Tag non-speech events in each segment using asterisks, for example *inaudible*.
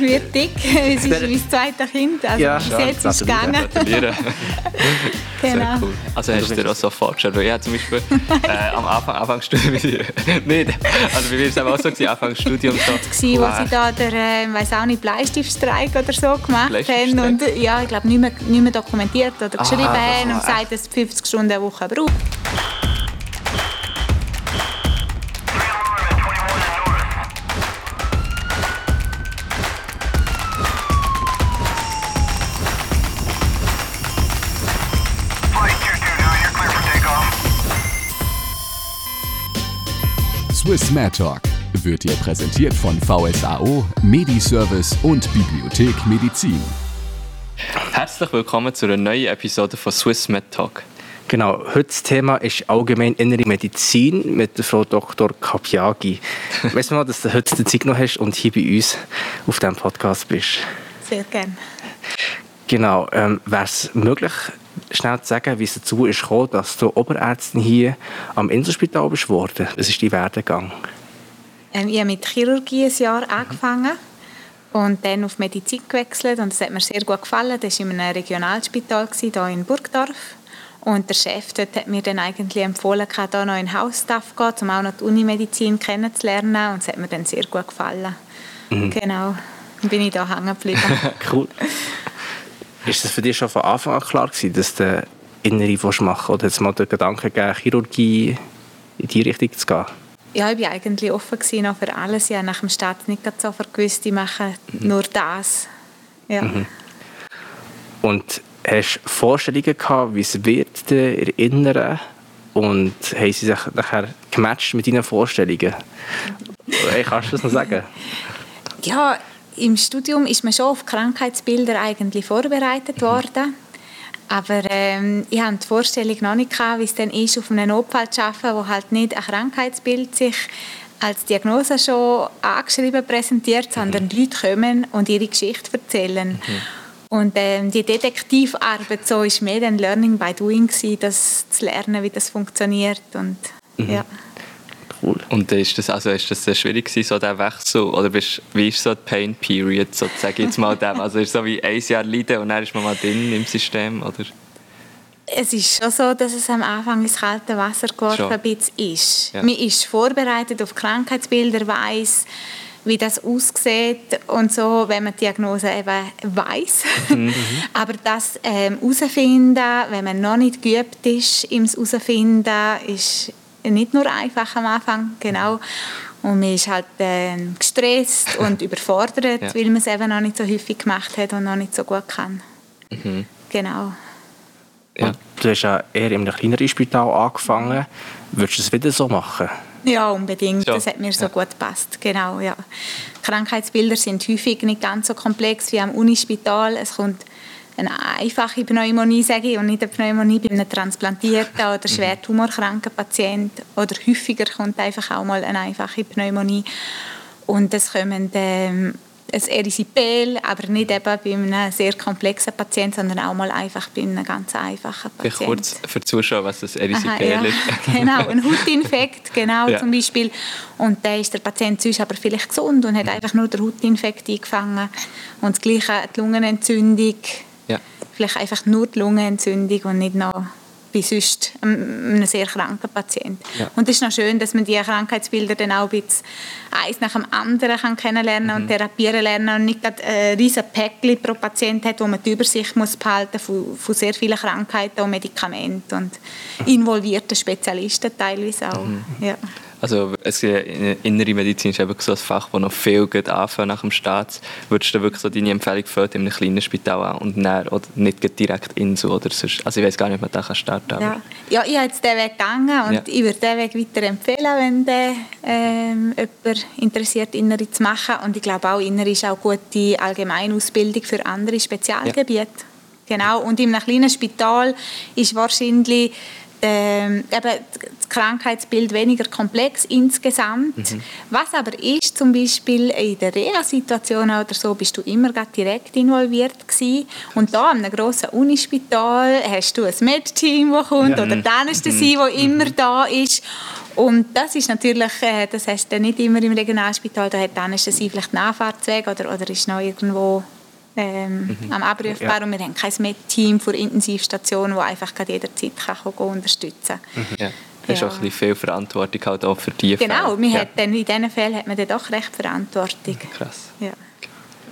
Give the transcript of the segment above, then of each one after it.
wird dick. *laughs* Es ist mein zweites Kind. Also Ja, bis ja, jetzt ist es gegangen. Gratulieren. *laughs* Sehr Genau. cool. Also hast du dir auch so vorgestellt? Weil ich habe zum Beispiel *laughs* äh, am Anfang, Anfangsstudium, nicht, also bei mir war es auch so, gewesen, Anfangsstudium so, gewesen, wo sie da der, äh, weiß auch nicht, Bleistiftstreik oder so gemacht haben und ja, ich glaube nicht mehr, nicht mehr dokumentiert oder geschrieben Aha, haben und gesagt, dass es 50 Stunden eine Woche braucht. Swiss Mad Talk wird dir präsentiert von VSAO, Mediservice und Bibliothek Medizin. Herzlich willkommen zu einer neuen Episode von Swiss Med Talk. Genau, heute das Thema ist allgemein innere Medizin mit der Frau Dr. Kapiagi. *laughs* Weißt du mal, dass du heute die Zeit noch hast und hier bei uns auf diesem Podcast bist? Sehr gerne. Genau, ähm, wäre es möglich, schnell zu sagen, wie es dazu ist gekommen, dass du Oberärztin hier am Inselspital bist worden? Das ist dein Werdegang. Ähm, ich habe mit Chirurgie ein Jahr angefangen und dann auf Medizin gewechselt und das hat mir sehr gut gefallen. Das war in einem Regionalspital hier in Burgdorf. Und der Chef dort hat mir dann eigentlich empfohlen, hier noch in Hausstaff zu gehen, um auch noch die Unimedizin kennenzulernen. Und es hat mir dann sehr gut gefallen. Genau. Dann bin ich da hängen geblieben. *laughs* Cool. Ist das für dich schon von Anfang an klar gewesen, dass du Innere willst machen Oder hat es mal den Gedanken gegeben, Chirurgie in die Richtung zu gehen? ja, ich war eigentlich offen gewesen, für alles. Ich habe nach dem Start nicht so vergewusst, ich mache nur das. Ja. Und hast du Vorstellungen gehabt, wie es wird in der Inneren? Und haben sie sich nachher gematcht mit deinen Vorstellungen? Hey, kannst du das noch sagen? *laughs* Ja, im Studium ist man schon auf Krankheitsbilder eigentlich vorbereitet worden. Aber ähm, ich hatte die Vorstellung noch nicht, gehabt, wie es dann ist, auf einem Notfall zu arbeiten, wo halt nicht ein Krankheitsbild sich als Diagnose schon angeschrieben präsentiert, sondern die Leute kommen und ihre Geschichte erzählen. Und ähm, die Detektivarbeit so ist mehr dann Learning by Doing gewesen, das zu lernen, wie das funktioniert. Und, ja. Cool. Und ist das, also ist das sehr schwierig gewesen, so der Wechsel? Oder bist, wie ist so die Pain Period, so, sage jetzt mal *laughs* dem? Also ist es so wie ein Jahr leiden und dann ist man mal drin im System, oder? Es ist schon so, dass es am Anfang ins kalte Wasser geworfen Schon. ein bisschen ist. Ja. Man ist vorbereitet auf Krankheitsbilder, weiß, wie das aussieht und so, wenn man die Diagnose eben weiß. Mhm. *laughs* Aber das ähm, herausfinden, wenn man noch nicht geübt ist, im herausfinden, ist nicht nur einfach am Anfang, genau. Und man ist halt ähm, gestresst *laughs* und überfordert, Ja. weil man es eben noch nicht so häufig gemacht hat und noch nicht so gut kann. Mhm. Genau. Ja. Und du hast ja eher in einem kleineren Spital angefangen. Würdest du es wieder so machen? Ja, unbedingt. Ja. Das hat mir so Ja. gut gepasst. Genau, ja. Krankheitsbilder sind häufig nicht ganz so komplex wie am Unispital. Es kommt eine einfache Pneumonie, sage ich, und nicht eine Pneumonie bei einem transplantierten Mhm. oder schwer tumorkranken Patienten. Oder häufiger kommt einfach auch mal eine einfache Pneumonie. Und es kommen ähm, ein Erisipel, aber nicht eben bei einem sehr komplexen Patienten, sondern auch mal einfach bei einem ganz einfachen Patienten. kurz für die Zuschauer, was das Aha, Erisipel ja. ist. *laughs* genau, ein Hautinfekt, genau Ja. zum Beispiel. Und da ist der Patient sonst aber vielleicht gesund und hat einfach nur den Hautinfekt eingefangen. Und das Gleiche die Lungenentzündung. Vielleicht einfach nur die Lungenentzündung und nicht noch bei sonst einem einem sehr kranken Patienten. Ja. Und es ist noch schön, dass man diese Krankheitsbilder dann auch ein bisschen eins nach dem anderen kann kennenlernen Mhm. und therapieren lernen und nicht gerade ein riesen Päckchen pro Patient hat, wo man die Übersicht muss behalten von, von sehr vielen Krankheiten und Medikamenten und involvierten Spezialisten teilweise auch. Mhm. Ja. Also es, innere Medizin ist eben so ein Fach, das noch viel geht anfangen nach dem Staat. Würdest du wirklich so deine Empfehlung fällt in einem kleinen Spital an und dann, oder nicht direkt in so oder sonst, also ich weiß gar nicht, ob man da starten kann. Ja. ja, ich habe jetzt diesen Weg gegangen und Ja. ich würde diesen Weg weiterempfehlen, wenn der, ähm, jemand interessiert, Innere zu machen. Und ich glaube auch, Innere ist auch gute Allgemeinausbildung für andere Spezialgebiete. Genau. Und in einem kleinen Spital ist wahrscheinlich ähm, eben das Krankheitsbild weniger komplex insgesamt. Was aber ist, zum Beispiel in der Reha-Situation oder so, bist du immer direkt involviert gewesen. Und da einem grossen Unispital hast du ein Med-Team, das kommt, oder die Anästhesie, die immer da ist. Und das ist natürlich, äh, das hast du nicht immer im Regionalspital, da hat die Anästhesie vielleicht Nachfahrtsweg oder, oder ist noch irgendwo ähm, am abrufbar Ja. und wir haben kein Med-Team für Intensivstationen, das einfach jederzeit kann unterstützen kann. Ja. Du hast Ja. auch ein bisschen viel Verantwortung halt auch für die Genau, Fälle. man ja. hat dann, in diesen Fällen hat man dann doch recht Verantwortung. Krass. Ja.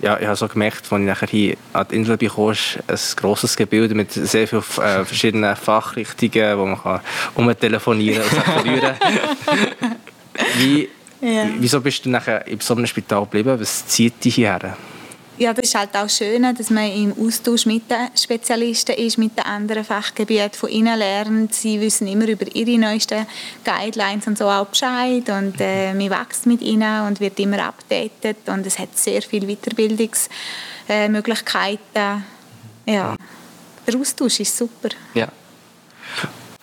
Ja, ich habe so gemerkt, als ich nachher hier an die Insel bekam, ist ein grosses Gebilde mit sehr vielen äh, verschiedenen Fachrichtungen, wo man kann umtelefonieren und sich verlieren *laughs* Wie, Ja. Wieso bist du nachher in so einem Spital geblieben? Was zieht dich hierher? Ja, das ist halt auch schön, dass man im Austausch mit den Spezialisten ist, mit den anderen Fachgebieten von ihnen lernt. Sie wissen immer über ihre neuesten Guidelines und so auch Bescheid und äh, man wächst mit ihnen und wird immer updated und es hat sehr viele Weiterbildungsmöglichkeiten. Ja, der Austausch ist super. Ja.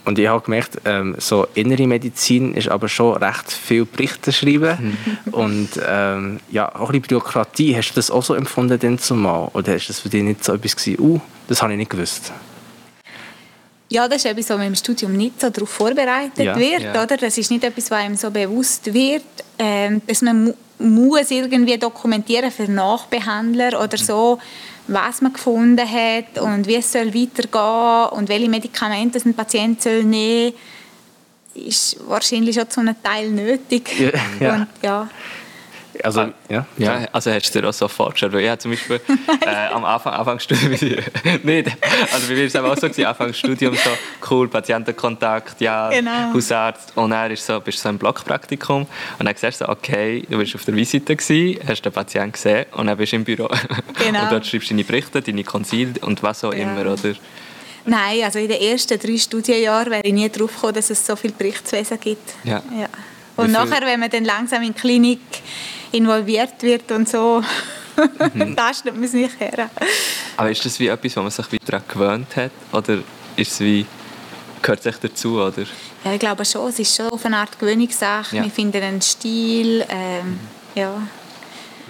Und ich habe gemerkt, ähm, so innere Medizin ist aber schon recht viel Berichte schreiben und ähm, ja, auch ein bisschen Bürokratie. Hast du das auch so empfunden denn zumal? Oder ist das für dich nicht so etwas gewesen, uh, das habe ich nicht gewusst? Ja, das ist etwas, was man im Studium nicht so darauf vorbereitet Ja. wird. Ja. Oder? Das ist nicht etwas, was einem so bewusst wird, ähm, dass man muss irgendwie dokumentieren für Nachbehandler oder so, was man gefunden hat und wie es soll weitergehen und welche Medikamente ein Patient soll nehmen soll, ist wahrscheinlich schon zu einem Teil nötig. Ja, ja. *laughs* Und, ja. Also, ja. Ja, also hast du dir auch so vorgestellt, weil ich habe zum Beispiel *laughs* äh, am Anfang, Anfangsstudium, *laughs* nicht, also bei mir war es auch so, gewesen, Anfangsstudium so, cool, Patientenkontakt, ja, Genau. Hausarzt, und dann ist so, bist du so im Blockpraktikum und dann siehst du so, okay, du bist auf der Visite gewesen, hast den Patienten gesehen und dann bist du im Büro. Genau. Und dort schreibst du deine Berichte, deine Konzil und was auch Ja. immer, oder? Nein, also in den ersten drei Studienjahren wäre ich nie drauf gekommen, dass es so viel Berichtswesen gibt. Ja. Ja. Und Wie nachher, wenn man dann langsam in die Klinik involviert wird und so, Mhm. *laughs* da stellt man es nicht her. Aber ist das wie etwas, wo man sich wieder daran gewöhnt hat, oder ist es wie, gehört es dazu, oder? Ja, ich glaube schon, es ist schon auf eine Art Gewöhnungssache. Ja. Wir finden einen Stil, ähm, ja.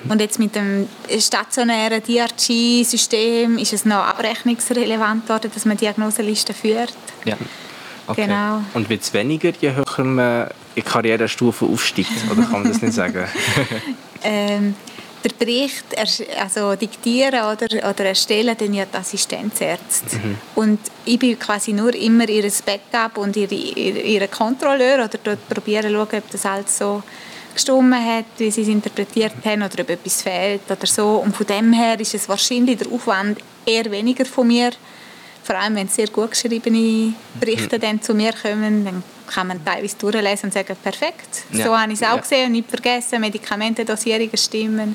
Und jetzt mit dem stationären DRG-System ist es noch abrechnungsrelevant worden, dass man Diagnoselisten führt. Ja. Okay. Genau. Und wird es weniger, je höher man in Karrierestufe aufsteigt? Oder kann man das nicht sagen? *laughs* Ähm, der Bericht also diktieren oder, oder erstellen dann ja die Assistenzärzte. Und ich bin quasi nur immer ihr Backup und ihre, ihre Kontrolleur oder dort probieren zu schauen, ob das alles so gestimmt hat, wie sie es interpretiert haben oder ob etwas fehlt oder so. Und von dem her ist es wahrscheinlich der Aufwand eher weniger von mir. Vor allem, wenn sehr gut geschriebene Berichte dann zu mir kommen, dann kann man teilweise durchlesen und sagen, perfekt, so Ja. habe ich es auch Ja. gesehen und nicht vergessen, Medikamentendosierungen stimmen.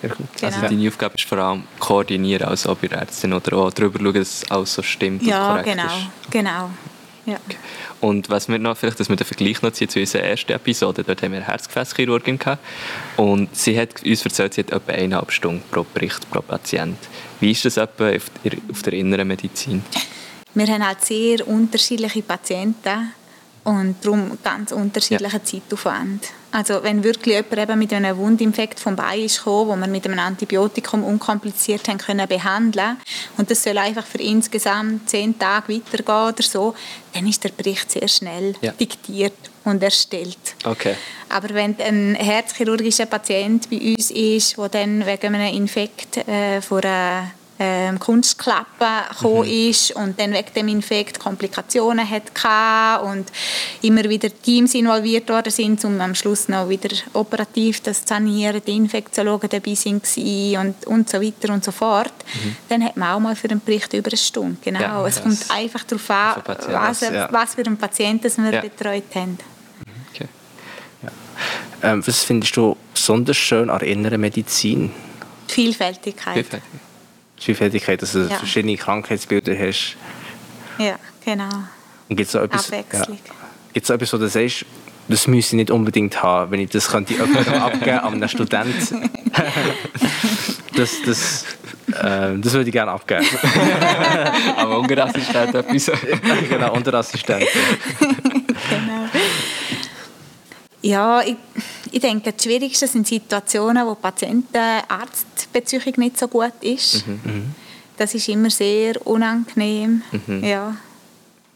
Sehr gut. Genau. Also deine Aufgabe ist vor allem koordinieren als Oberärztin oder auch darüber schauen, dass es alles so stimmt und Ja, korrekt genau, ist. genau. Ja. Und was wir noch, vielleicht, dass wir den Vergleich noch ziehen zu unserer ersten Episode, dort haben wir eine Herzgefäßchirurgin gehabt und sie hat uns erzählt, sie hat etwa eineinhalb Stunden pro Bericht pro Patient. Wie ist das etwa auf der, inneren Medizin? Wir haben halt sehr unterschiedliche Patienten und darum ganz unterschiedlichen Zeitaufwand. Also wenn wirklich jemand eben mit einem Wundinfekt vom Bein ist gekommen, wo wir mit einem Antibiotikum unkompliziert haben können behandeln und das soll einfach für insgesamt zehn Tage weitergehen oder so, dann ist der Bericht sehr schnell Ja. diktiert und erstellt. Okay. Aber wenn ein herzchirurgischer Patient bei uns ist, der dann wegen einem Infekt äh, von einer ähm, Kunstklappe gekommen ist und dann wegen dem Infekt Komplikationen hatte und immer wieder Teams involviert worden sind, um am Schluss noch wieder operativ das zu sanieren, die Infektiologen dabei sind und, und so weiter und so fort, dann hat man auch mal für einen Bericht über eine Stunde. Genau. Ja, es kommt einfach darauf an, was, ja. was für einen Patienten wir Ja. betreut haben. okay. Ähm, was findest du besonders schön an der inneren Medizin? Die Vielfältigkeit. Perfekt. Vielfältigkeit, dass du Ja. verschiedene Krankheitsbilder hast. Ja, genau. Und gibt es etwas, Abwechslung. gibt's auch etwas, wo du sagst, das müsste ich nicht unbedingt haben, wenn ich das könnte jemandem *laughs* abgeben an einen Student. *laughs* das, das, äh, das würde ich gerne abgeben. *laughs* Aber Ungerassistent etwas. genau, Unterassistent. genau. Ja, ich, ich denke, das Schwierigste sind Situationen, wo Patienten-Arztbeziehung nicht so gut ist. Das ist immer sehr unangenehm. Ja,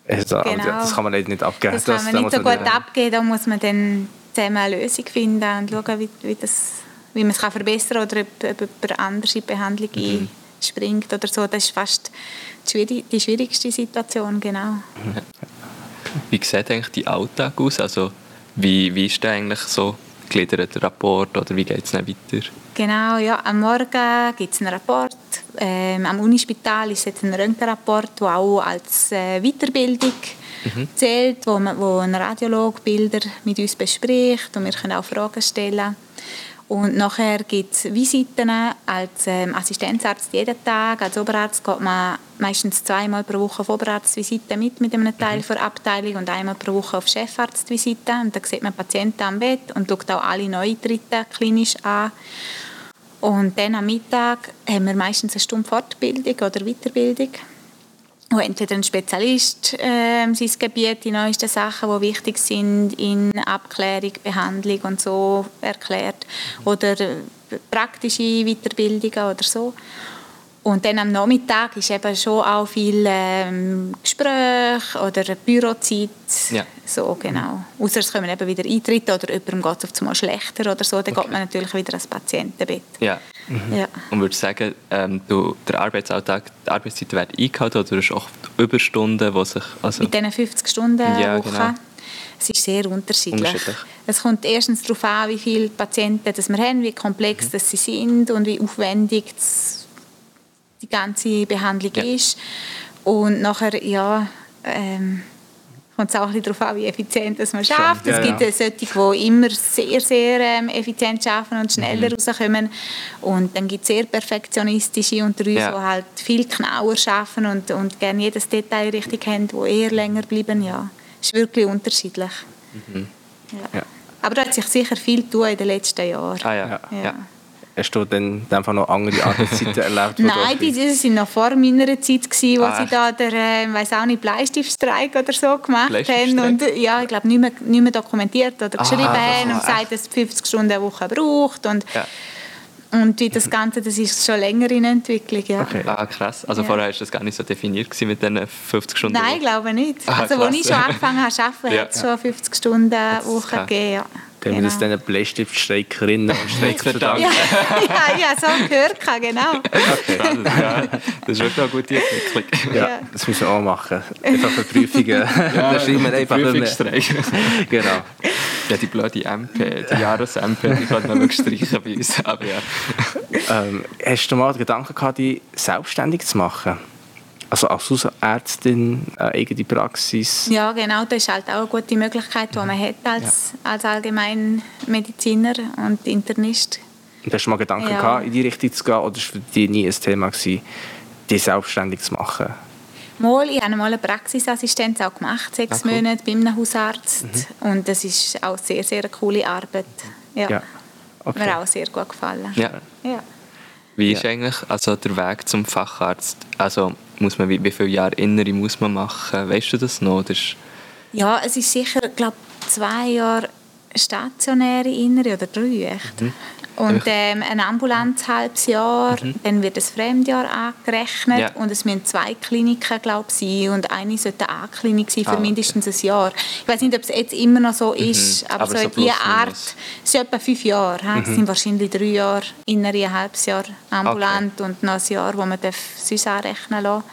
Also, Genau. Das kann man nicht abgeben. das kann man nicht so gut abgeben. Da muss man dann zusammen eine Lösung finden und schauen, wie, wie, das, wie man es kann verbessern kann oder ob, ob jemand anders in die Behandlung Mhm. einspringt oder so. Das ist fast die, schwierig, die schwierigste Situation, genau. Wie sieht eigentlich dein Alltag aus? Also, wie, wie ist der eigentlich so gegliedert, der Rapport oder wie geht es dann weiter? Genau, ja. Am Morgen gibt es einen Rapport. Ähm, am Unispital ist jetzt ein Röntgenrapport, der auch als äh, Weiterbildung zählt, wo, man, wo ein Radiolog Bilder mit uns bespricht und wir können auch Fragen stellen. Und nachher gibt es Visiten als ähm, Assistenzarzt jeden Tag. Als Oberarzt geht man meistens zweimal pro Woche auf Oberarztvisite mit, mit einem Teil der Abteilung und einmal pro Woche auf Chefarztvisite. Und da sieht man Patienten am Bett und schaut auch alle Neutritte klinisch an. Und dann am Mittag haben wir meistens eine Stunde Fortbildung oder Weiterbildung, wo entweder ein Spezialist ähm, sein Gebiet, die neuesten Sachen, die wichtig sind, in Abklärung, Behandlung und so erklärt, oder äh, praktische Weiterbildungen oder so. Und dann am Nachmittag ist eben schon auch viel ähm, Gespräch oder Bürozeit. Ja. So, genau. Außer es kommen eben wieder Eintritte oder jemandem geht es auf einmal schlechter oder so, dann geht man natürlich wieder ans Patientenbett. Ja. Ja. Und würdest du sagen, ähm, du, der Arbeitsalltag, die Arbeitszeit werden eingehalten oder hast du auch Überstunden, die sich... Also, Mit diesen 50 Stunden Ja, Woche. genau. Es ist sehr unterschiedlich. Unterschiedlich. Es kommt erstens darauf an, wie viele Patienten das wir haben, wie Mhm. komplex das sie sind und wie aufwendig das, die ganze Behandlung Ja. ist. Und nachher, ja, ähm, kommt es auch ein bisschen darauf an, wie effizient das man schafft. ja, es gibt ja. solche, die immer sehr, sehr ähm, effizient arbeiten und Mhm. schneller rauskommen. Und dann gibt es sehr perfektionistische unter uns, Ja. die halt viel genauer arbeiten und, und gerne jedes Detail richtig haben, die eher länger bleiben. Ja, ist wirklich unterschiedlich. Ja. Ja. Aber da hat sich sicher viel getan in den letzten Jahren. ah ja. Hast du dann einfach noch andere Arbeitszeiten erlebt? Nein, ein die, die sind noch vor meiner Zeit gewesen, wo Ah. sie da der, äh, weiß auch nicht, Bleistiftstreik oder so gemacht haben Bleistiftstreik? und ja, ich glaube nicht mehr, nicht mehr dokumentiert oder geschrieben Ah, haben und gesagt, dass es 50 Stunden eine Woche braucht und Ja. und wie das Ganze, das ist schon länger in Entwicklung, ja. Okay. Ah, krass. Also Ja. vorher war das gar nicht so definiert gewesen mit diesen 50 Stunden. Nein, ich glaube nicht. Ah, also, als ich schon angefangen habe zu arbeiten, Ja. hat es schon 50 Stunden Woche gegeben. Ja. Dann haben wir das Genau. diesen Bleistiftstreikerinnen und *laughs* Streiker verdanken. ja, ja, ja, so gehört, genau. Ja. Das ist wirklich eine gute Entwicklung. Ja, Ja. das müssen wir auch machen. Einfach für Prüfungen. *laughs* da schreiben wir einfach immer. Prüfungsstreik. *laughs* Genau. Ja, die blöde MP, die Jahres-MP, die kann man wirklich streichen bei uns. Aber ja. Ähm, hast du mal den Gedanken gehabt, dich selbstständig zu machen? Also als Hausärztin, eine eigene Praxis? Ja, genau, das ist halt auch eine gute Möglichkeit, die man hat als, als Allgemeinmediziner und Internist. Und hast du mal Gedanken Ja. gehabt, in die Richtung zu gehen? Oder war es für dich nie ein Thema, gewesen, dich selbstständig zu machen? Mal, ich habe mal eine Praxisassistenz auch gemacht, sechs Ah, cool. Monate bei einem Hausarzt. Und das ist auch sehr, sehr eine coole Arbeit. Ja, Ja. Okay. mir auch sehr gut gefallen. ja. Ja. Wie ist eigentlich also der Weg zum Facharzt? Also muss man, wie, wie viele Jahre Innere muss man machen? Weißt du das noch? Das ist, Ja, es ist sicher, glaube zwei Jahre stationäre Innere oder drei, echt. Mhm. Und ähm, ein ambulantes halbes Jahr, dann wird das Fremdjahr angerechnet Mhm. Ja. und es müssen zwei Kliniken, glaube ich, sein und eine sollte eine A-Klinik sein für Ah, okay. Mhm. mindestens ein Jahr. Ich weiß nicht, ob es jetzt immer noch so ist, aber, Aber so so in dieser plus, Art, es sind etwa fünf Jahre. hä? Es sind wahrscheinlich drei Jahre innere, ein halbes Jahr ambulant und noch ein Jahr, wo man darf sonst anrechnen lassen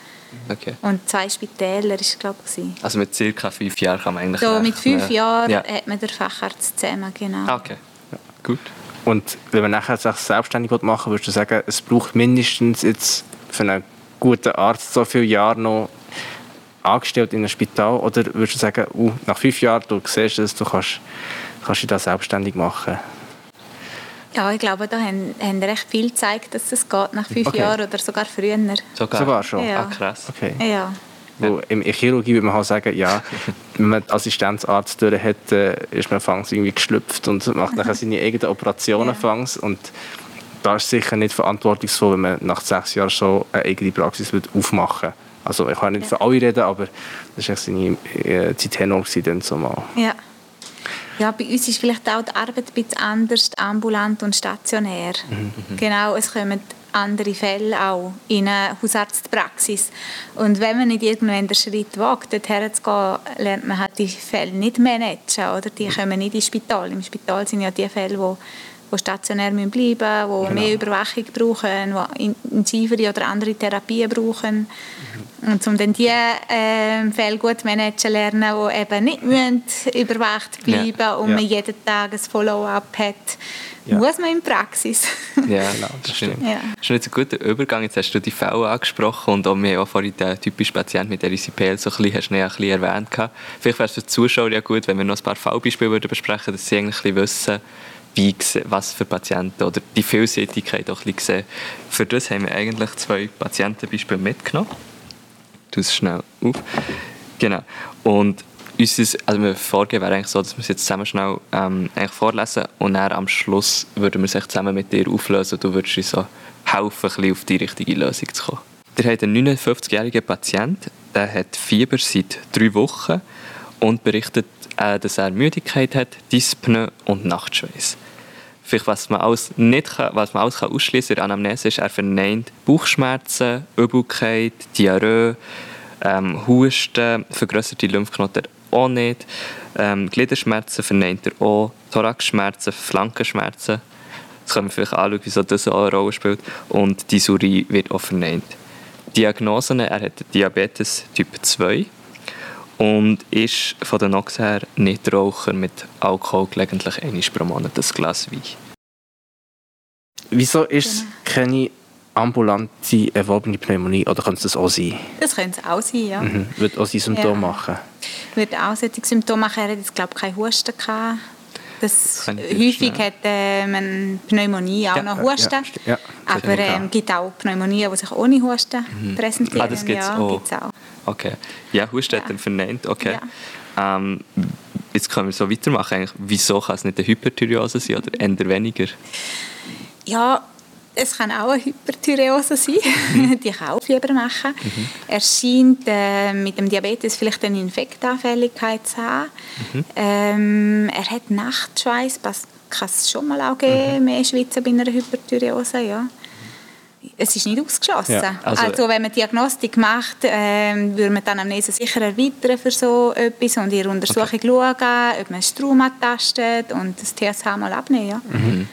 okay. Und zwei Spitäler ist glaube ich. Also mit circa fünf Jahren kann man eigentlich So mit rechnen. fünf Jahren Ja. hat man den Facharzt zusammen, genau. Ah, okay. Gut. Und wenn man nachher sich selbstständig machen würdest du sagen, es braucht mindestens jetzt für einen guten Arzt so viele Jahre noch angestellt in einem Spital? Oder würdest du sagen, uh, nach fünf Jahren, du siehst es, du kannst, kannst dich da selbstständig machen? Ja, ich glaube, da haben, haben recht viel gezeigt, dass es geht nach fünf Okay. Jahren oder sogar früher. Sogar, Sogar schon? Ja. Ah, krass. Okay. Ja. Wo in der Chirurgie würde man halt sagen, ja, *laughs* wenn man Assistenzarzt durch hat, äh, ist man fangs irgendwie geschlüpft und macht nachher *laughs* seine eigenen Operationen Ja. fangs. Und da ist es sicher nicht verantwortungsvoll, wenn man nach sechs Jahren schon eine eigene Praxis wird aufmachen Also ich kann nicht Ja. für alle reden, aber das war seine äh, Zeit Tenor gewesen, dann so mal. ja. Ja, bei uns ist vielleicht auch die Arbeit ein bisschen anders, ambulant und stationär. Genau, es kommen andere Fälle auch in eine Hausarztpraxis. Und wenn man nicht irgendwann den Schritt wagt, dorthin zu gehen, lernt man halt die Fälle nicht managen. Oder? Die kommen nicht ins Spital. Im Spital sind ja die Fälle, die die stationär bleiben müssen, die Genau. mehr Überwachung brauchen, die intensivere oder andere Therapien brauchen. Und um dann die ähm, Fälle gut managen lernen, die eben nicht müssen überwacht Ja. bleiben und Ja. man jeden Tag ein Follow-up hat, Ja. muss man in Praxis. *laughs* Ja, Genau, das stimmt. Ja. Das ist jetzt ein guter Übergang. Jetzt hast du die Fälle angesprochen und auch, wir haben auch vorhin den typischen Patienten mit Erysipeal so ein bisschen, hast du ihn ja ein bisschen erwähnt. Vielleicht wäre es für die Zuschauer ja gut, wenn wir noch ein paar Fallbeispiele würden besprechen dass sie eigentlich wissen, wie, was für Patienten oder die Vielseitigkeit auch ein bisschen sehen. Für das haben wir eigentlich zwei Patientenbeispiele mitgenommen. Du es schnell auf. Genau. Und unser, also Vorgehen wäre eigentlich so, dass wir es jetzt zusammen schnell ähm, eigentlich vorlesen und dann am Schluss würden wir es zusammen mit dir auflösen du würdest uns so helfen, ein bisschen auf die richtige Lösung zu kommen. Der hat einen 59-jährigen Patient, der hat Fieber seit drei Wochen und berichtet, äh, dass er Müdigkeit hat, Dyspnoe und Nachtschweiß. Vielleicht, was man alles nicht kann, was man alles kann der Anamnese ist, er verneint Bauchschmerzen, Übelkeit, Diarrhoe, ähm, Husten, vergrößerte Lymphknoten auch nicht, ähm, Gliederschmerzen verneint er auch, Thoraxschmerzen, Flankenschmerzen. Das können wir vielleicht anschauen, wieso das auch eine Rolle spielt. Und Dysurie wird auch verneint. Diagnosen, er hat Diabetes Typ 2 und ist von den Nox her Nichtraucher mit Alkohol gelegentlich einmal pro Monat ein Glas Wein. Wieso ist es keine ambulante erworbene Pneumonie oder könnte es das auch sein? Das könnte es auch sein, ja. Mhm. Würde auch sein Symptom Ja. machen? Würde auch solche Symptome machen. Er hat jetzt, glaube ich, keinen Husten gehabt. Das häufig hat äh, man Pneumonie auch Ja, noch Husten. ja. Ja, Aber es auch. gibt auch Pneumonien, die sich ohne Husten präsentieren. Ah, das gibt's ja, auch. gibt's auch. Okay. Ja, Husten hat Ja. er verneint. Okay. Ähm, jetzt können wir so weitermachen. Eigentlich, wieso kann es nicht eine Hyperthyreose sein oder eher weniger? Ja, es kann auch eine Hyperthyreose sein. Mhm. *laughs* Die kann auch Fieber machen. Er scheint äh, mit dem Diabetes vielleicht eine Infektanfälligkeit zu haben. Mhm. Ähm, er hat Nachtschweiß, das kann es schon mal auch geben, Mhm. mehr Schwitzen bei einer Hyperthyreose. Ja. Es ist nicht ausgeschlossen. Ja, also- also, wenn man Diagnostik macht, ähm, würde man die Anamnese sicher erweitern für so etwas und in der Untersuchung schauen, ob man Strom tastet und das TSH mal abnehmen. Ja. Mhm.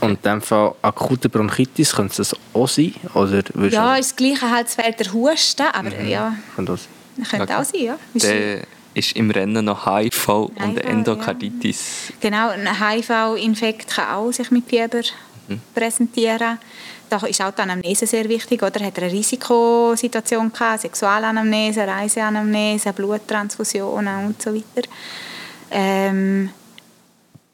Und in dem Fall akute Bronchitis, könnte es das auch sein? Oder Ja, ist das Gleiche halt, es fehlt der Husten, aber ja, könnte auch sein. könnte Okay. auch sein, ja. Ist- Dann ist im Rennen noch HIV und HIV, Endokarditis. Genau, ein HIV-Infekt kann auch sich mit Fieber Mhm. präsentieren. Da ist auch die Anamnese sehr wichtig, oder? Hat er eine Risikosituation gehabt, Sexualanamnese, Reiseanamnese, Bluttransfusionen und so weiter. Ähm,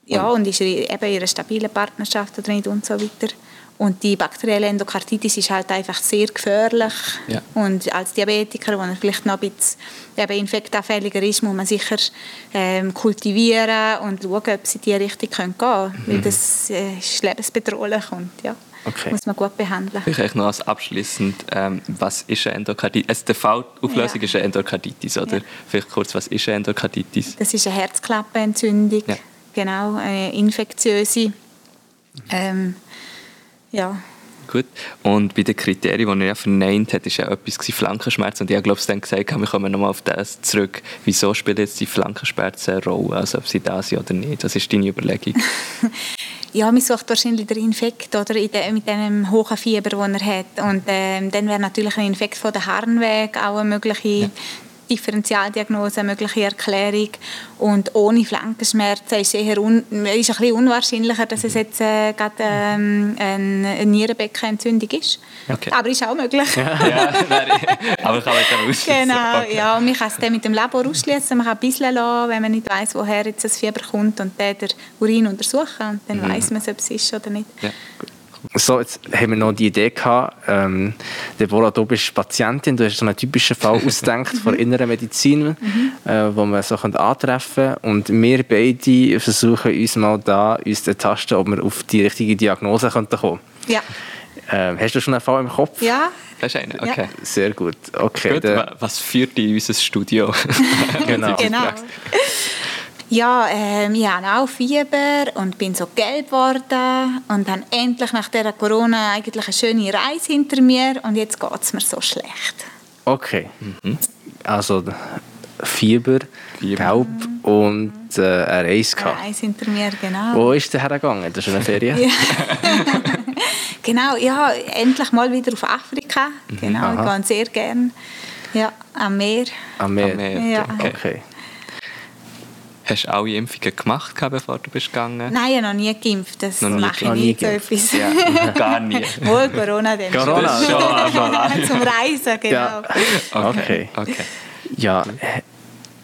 ja, und ist er eben in einer stabilen Partnerschaft oder nicht und so weiter. Und die bakterielle Endokarditis ist halt einfach sehr gefährlich. Ja. Und als Diabetiker, wo er vielleicht noch ein bisschen eben infektanfälliger ist, muss man sicher ähm, kultivieren und schauen, ob sie in diese Richtung gehen können. Weil das äh, ist lebensbedrohlich und ja, Okay. muss man gut behandeln. Vielleicht noch als abschließend, ähm, was ist eine Endokarditis? Also die Fallauflösung Ja. ist eine Endokarditis, oder? Ja. Vielleicht kurz, was ist eine Endokarditis? Das ist eine Herzklappenentzündung, Ja. genau, eine infektiöse. Ähm, ja. Gut. Und bei den Kriterien, die er ja verneint hat, ist ja etwas gewesen, Flankenschmerzen. Und ich glaube, es dann gesagt, wir kommen nochmal auf das zurück. Wieso spielen jetzt die Flankenschmerzen eine Rolle? Also ob sie da sind oder nicht? Was ist deine Überlegung? *laughs* Ja, man sucht wahrscheinlich den Infekt oder de, mit dem hohen Fieber, den er hat. Und ähm, dann wäre natürlich ein Infekt von der Harnweg auch eine mögliche Differentialdiagnose, eine mögliche Erklärung. Und ohne Flankenschmerzen ist es eher un, ist ein bisschen unwahrscheinlicher, dass es jetzt äh, gerade ähm, eine, Nierenbeckenentzündung ist. Okay. Aber ist auch möglich. ja, *laughs* nein, aber kann man dann ausschließen. Genau, Okay. ja, und man kann es dann mit dem Labor ausschließen. Man kann ein bisschen lassen, wenn man nicht weiß, woher jetzt das Fieber kommt und dann den Urin untersuchen und dann Mhm. weiß man, ob es ist oder nicht. Ja. So, jetzt haben wir noch die Idee gehabt, ähm, Deborah, du bist Patientin, du hast so einen typischen Fall *laughs* ausgedacht von inneren Medizin, äh, wo man so antreffen und wir beide versuchen uns mal da uns zu tasten, ob wir auf die richtige Diagnose könnten kommen. Ja, Ähm, hast du schon einen Fall im Kopf? ja. Das ist einer, okay. Sehr gut. Okay, Gut, was führt dich in unser Studio? *laughs* *laughs* genau. genau. Ja, ähm, ich habe auch Fieber und bin so gelb geworden und habe endlich nach dieser Corona eigentlich eine schöne Reise hinter mir und jetzt geht es mir so schlecht. Okay. Also Fieber, Fieber. Gelb und äh, eine Reise Eine gehabt. Reise hinter mir, genau. Wo ist der hergegangen? Das ist eine Ferien? Ja. *laughs* genau, ja, endlich mal wieder auf Afrika. Genau, ich Mhm. Aha. gehe sehr gern. Ja, am Meer. Am Meer. Am Meer. Ja. Okay. Okay. Hast du alle Impfungen gemacht, bevor du bist gegangen? Nein, ich habe noch nie geimpft. Das Noch nie mache ich nie nicht so etwas. Ja, gar nie. *laughs* Wohl Corona dann Corona, schon. *laughs* Zum Reisen, genau. Ja. Okay. okay. Ja, äh,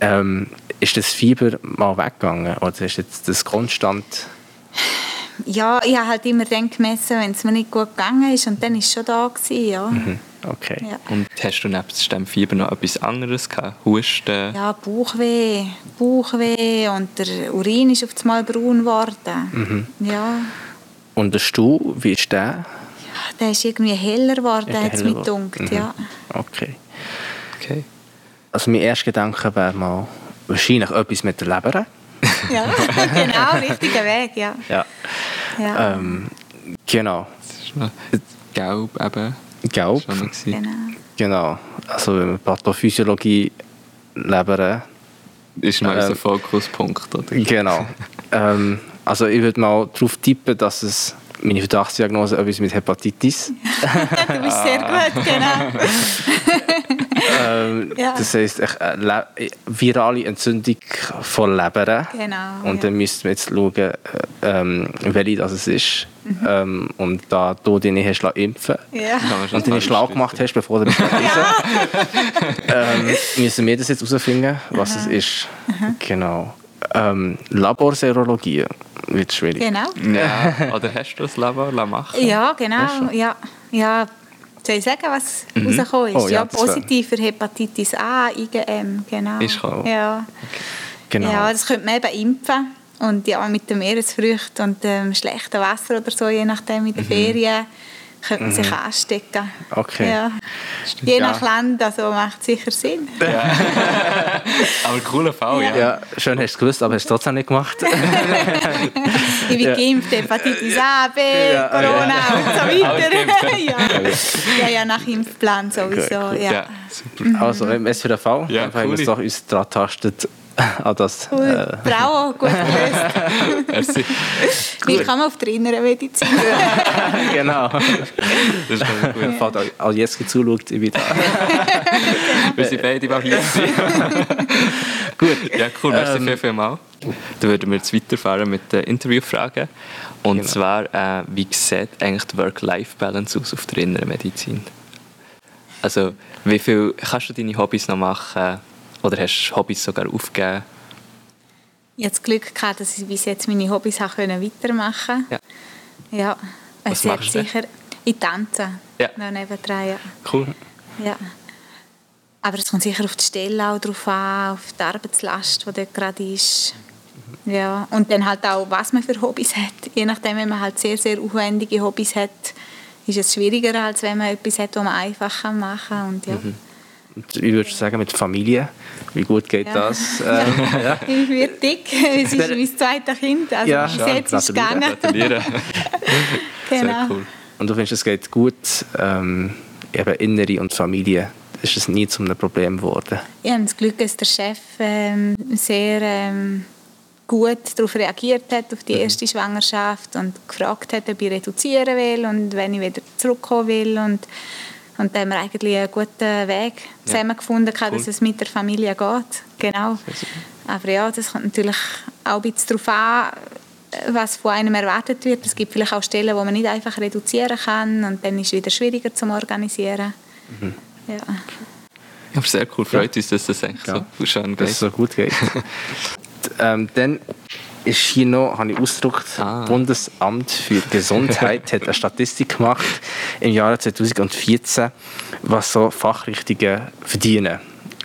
ähm, ist das Fieber mal weggegangen oder ist jetzt das konstant? Ja, ich habe halt immer dann gemessen, wenn es mir nicht gut gegangen ist und dann war es schon da. Gewesen, ja. Mhm. Okay. Ja. Und hast du nebst dem Fieber noch etwas anderes gehabt? Husten? ja, Bauchweh, Bauchweh und der Urin ist auf einmal braun geworden. Mhm. Ja, Und der Stuhl, wie ist der? der ist irgendwie heller geworden, Ist der hat es mir gedacht, Mhm. ja. Okay. Okay. Also mein erster Gedanke wäre mal wahrscheinlich etwas mit der Leber. Ja, *laughs* genau, richtiger Weg, ja. Ja. ja. Ähm, genau. Gelb eben. Gelb. Genau. Genau. Also wenn wir Pathophysiologie Leber. Ist noch Ähm, unser Fokuspunkt, oder? Genau. *laughs* ähm, also ich würde mal darauf tippen, dass es meine Verdachtsdiagnose etwas mit Hepatitis. *laughs* Du bist sehr gut, genau. Ähm, Ja. Das heisst, echt, äh, Le virale Entzündung von Leber. Genau, Und ja. dann müssten wir jetzt schauen, äh, ähm, welche das es ist. Mhm. Ähm, und da du dich nicht hast impfen Ja. Und deine sagen, schlau stimmt. gemacht hast, bevor du bist reisen, *laughs* ähm, müssen wir das jetzt herausfinden, was es ist. Genau. Ähm, Laborserologie wird schwierig. Genau. Ja, oder hast du das Labor machen Ja, genau. Ja, ja. Soll ich sagen, was rausgekommen ist? Oh, ja, ja, positiv für Hepatitis A, IgM, genau. Ist gekommen. Ja. Genau. ja, das könnte man eben impfen. Und ja, mit den Meeresfrüchten und dem schlechten Wasser oder so, je nachdem in den Ferien, könnte man sich anstecken. Mhm. Okay. Ja. Je Ja. nach Land, also macht sicher Sinn. *laughs* Aber cooler Fall, ja. ja, schön hast du es gewusst, aber hast du es trotzdem nicht gemacht. *laughs* Ich bin Ja. geimpft, Hepatitis A, B, Ja, Corona *laughs* und so weiter. ja. ja, ja, nach Impfplan sowieso. cool. Ja. Ja, super. Also, wenn es für den Fall, Ja, haben wir es doch uns daran tastet, an das. Cool. Äh, Bravo, gut gelöst. *laughs* Merci. Willkommen auf der inneren Medizin. *laughs* genau. Das ist ganz gut. Falls auch all jetzt zuschaut, ich bin da. Wir sind beide mal hier. *laughs* Gut. Ja, cool. Merci Ähm, viel, viel mal. Dann würden wir jetzt weiterfahren mit den Interviewfragen. Und Genau. zwar, äh, wie sieht eigentlich die Work-Life-Balance aus auf der inneren Medizin? Also, wie viel kannst du deine Hobbys noch machen? Oder hast du Hobbys sogar aufgegeben? Ich hatte das Glück gehabt, dass ich bis jetzt meine Hobbys können weitermachen Ja. Ja. Was Es machst sicher Ich tanze. Ja. Noch nebendran, ja. Cool. ja. Aber es kommt sicher auf die Stelle auch drauf an, auf die Arbeitslast, die dort gerade ist. Ja. Und dann halt auch, was man für Hobbys hat. Je nachdem, wenn man halt sehr, sehr aufwendige Hobbys hat, ist es schwieriger, als wenn man etwas hat, das man einfach machen kann. Und ja. Und Ich würde sagen, mit Familie, wie gut geht Ja. das? *laughs* Ähm, ja. Ich werde dick. Es ist mein zweites Kind. Also Ja, bis jetzt ist es gegangen. Gratuliere. *laughs* Genau. Sehr cool. Und du findest, es geht gut, ähm, eben Innere und Familie, ist es nie zu einem Problem geworden? Ich habe das Glück, dass der Chef ähm, sehr ähm, gut darauf reagiert hat, auf die erste Schwangerschaft und gefragt hat, ob ich reduzieren will und wenn ich wieder zurückkommen will. Und, und da haben wir eigentlich einen guten Weg zusammengefunden, Cool. dass es mit der Familie geht. Genau. Aber ja, das kommt natürlich auch ein bisschen darauf an, was von einem erwartet wird. Es gibt vielleicht auch Stellen, wo man nicht einfach reduzieren kann und dann ist es wieder schwieriger zu organisieren. Ja. Aber sehr cool. Freut uns, dass das eigentlich Ja. so schön Dass es geht. so gut geht. *laughs* ähm, dann ist hier noch, habe ich ausgedruckt, Ah. das Bundesamt für Gesundheit hat eine Statistik gemacht im Jahr 2014, was so Fachrichtungen verdienen.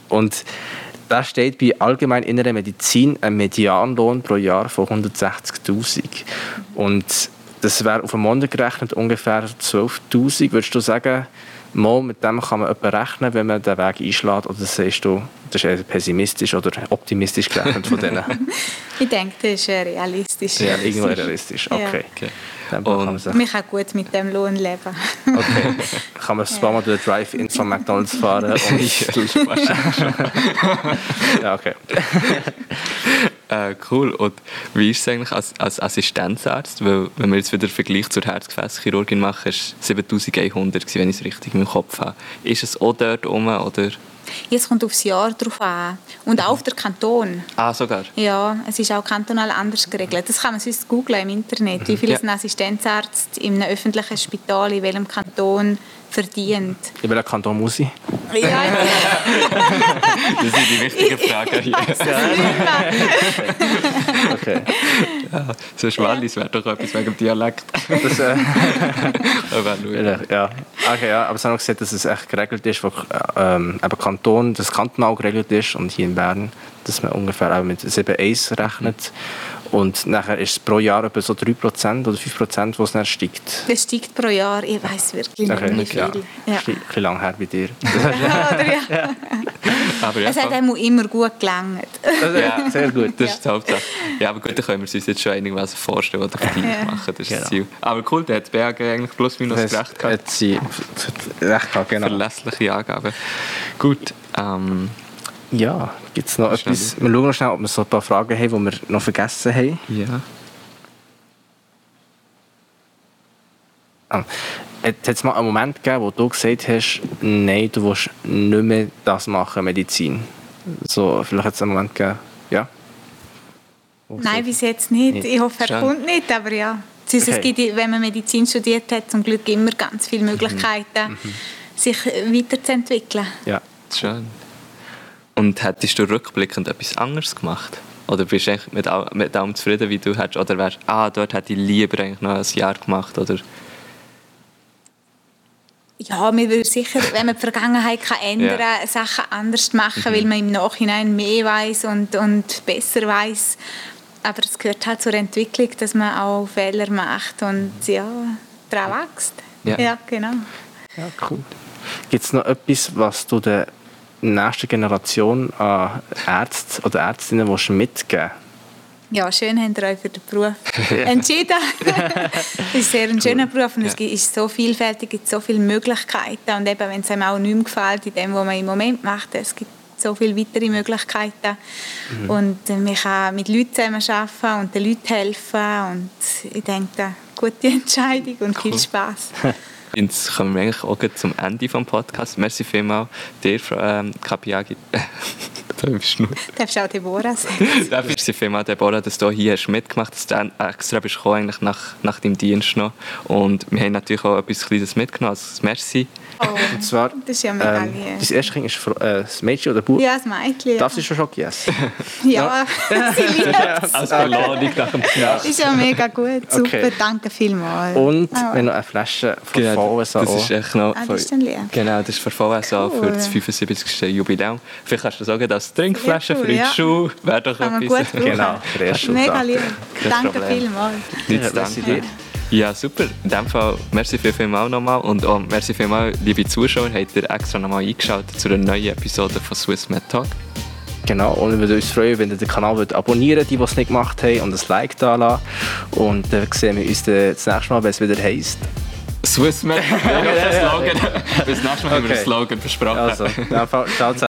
Und da steht bei allgemein innerer Medizin ein Medianlohn pro Jahr von 160'000. Und das wäre auf einen Monat gerechnet ungefähr 12'000. Würdest du sagen, mal mit dem kann man etwa rechnen, wenn man den Weg einschlägt? Oder siehst du, das ist eher pessimistisch oder optimistisch gerechnet von denen? *laughs* Ich denke, das ist realistisch. ja, irgendwo *laughs* realistisch. Okay. Okay. Und- Man kann gut mit dem Lohn leben. okay. *laughs* kann man ein paar Mal durch den Drive-In von McDonalds fahren *laughs* und *laughs* ja, okay. Äh, cool. Und wie ist es eigentlich als, als Assistenzarzt? Weil, wenn wir jetzt wieder einen Vergleich zur Herzgefäßchirurgin machen, ist es 7100, gewesen, wenn ich es richtig im Kopf habe. Ist es auch dort rum oder? Jetzt kommt aufs Jahr drauf an. Und auch auf der Kanton. Ah, sogar. Ja, es ist auch kantonal anders geregelt. Das kann man sonst googlen im Internet, wie viel Ja. ein Assistenzarzt in einem öffentlichen Spital in welchem Kanton verdient. In welchem Kanton muss ich? Ja, *laughs* Das sind die wichtigen Fragen hier. *laughs* Okay. Sonst Wallis wäre doch etwas wegen dem Dialekt. Das, äh, *laughs* Aber schauen. Vielleicht, ja. Okay, ja. Aber es haben auch gesagt, dass es echt geregelt ist, wo, ähm, eben Kanton, das kantonal geregelt ist und hier in Bern, dass man ungefähr auch mit 7,1 rechnet. Und nachher ist es pro Jahr etwa so 3% oder 5%, wo es dann steigt. das steigt pro Jahr. Ich weiß wirklich nicht, Okay, wie viel. ja. Ja. Ein bisschen lang her bei dir. *laughs* Oder *laughs* ja. Aber ja, Es hat einmal immer gut gelangt. ja, Sehr gut. Das ist die Hauptsache. Ja, aber gut, dann können wir uns jetzt schon einigermaßen vorstellen oder vergleich Ja. machen. Das ist das Genau. Ziel. Aber cool, da hat BAG eigentlich plus minus Das recht gehabt. hat sie recht gehabt, genau. Verlässliche Angaben. Gut, ähm, Ja, gibt es noch Schnell. etwas? Wir schauen noch schnell, ob wir so ein paar Fragen haben, die wir noch vergessen haben. ja. Ah. Hat es mal einen Moment gegeben, wo du gesagt hast, nein, du willst nicht mehr das machen, Medizin? So, vielleicht hat es einen Moment gegeben, ja? Wo Nein, bis jetzt nicht. Nicht. Ich hoffe, er kommt nicht, aber ja. Es Okay. gibt, wenn man Medizin studiert hat, zum Glück immer ganz viele Möglichkeiten, sich weiterzuentwickeln. Ja. Schön. Und hättest du rückblickend etwas anderes gemacht? Oder bist du eigentlich mit, mit allem zufrieden, wie du hättest? Oder wärst ah, dort hätte ich lieber eigentlich noch ein Jahr gemacht? Oder? Ja, man würde sicher, wenn man die Vergangenheit kann ändern kann, Sachen anders machen, weil man im Nachhinein mehr weiß und, und besser weiß. Aber es gehört halt zur Entwicklung, dass man auch Fehler macht und ja, daran wächst. Ja. genau. ja, cool. Gibt es noch etwas, was du der nächsten Generation an Ärzten oder Ärztinnen willst mitgeben? Ja, schön habt ihr euch für den Beruf *laughs* entschieden. *laughs* es ist sehr ein schöner Beruf und es Ja. ist so vielfältig, es gibt so viele Möglichkeiten. Und eben, wenn es einem auch nicht mehr gefällt, in dem, was man im Moment macht, es gibt so viele weitere Möglichkeiten. Und äh, man kann mit Leuten zusammen arbeiten und den Leuten helfen. Und ich denke, eine gute *laughs* Entscheidung und viel Spaß. Jetzt kommen wir eigentlich auch zum Ende des Podcasts. Merci vielmals dir, ähm, Kapiagi. *laughs* da bist du nur. Darfst du auch Deborah sagen? *laughs* Merci vielmals, Deborah, dass du hier hast mitgemacht hast, dass du dann extra bist gekommen, eigentlich nach, nach deinem Dienst noch. Und wir haben natürlich auch etwas Kleines mitgenommen. Also, merci. Oh, Und zwar, das ist ja mega ähm, dein erstes Kind ist äh, das Mädchen oder Bub? Ja, das Mädchen. Ja, Darf sie schon Schoki essen? *laughs* ja. *laughs* sie liebt Als Belohnung nach dem Tag. Ist ja mega gut. Super, Okay. danke vielmals. Und Ah, wenn noch eine Flasche von Genau, VSA das ist echt noch Ah, das ist dann lieb. Genau, das ist für VSA für Cool. das 75. Jubiläum. Vielleicht kannst du sagen, dass Trinkflasche Sehr cool, für die ja. Schuhe wäre doch Kann etwas. Genau, Mega lieb. Danke Problem. vielmals. Ja, danken. dir. Ja, super. In dem Fall, merci viel, vielmals nochmal. Und auch merci vielmals, liebe Zuschauer, habt ihr extra nochmal eingeschaltet zu einer neuen Episode von Swiss Med Talk. Genau, und wir würden uns freuen, wenn ihr den Kanal wollt abonnieren die, die es nicht gemacht haben, und ein Like da lassen. Und dann sehen wir uns das nächste Mal, wenn es wieder heisst. Swiss Med, *laughs* ja, ja, Slogan. Bis nächstes Mal haben wir Okay. einen Slogan versprochen. Also, in dem Fall, ciao zusammen. *laughs*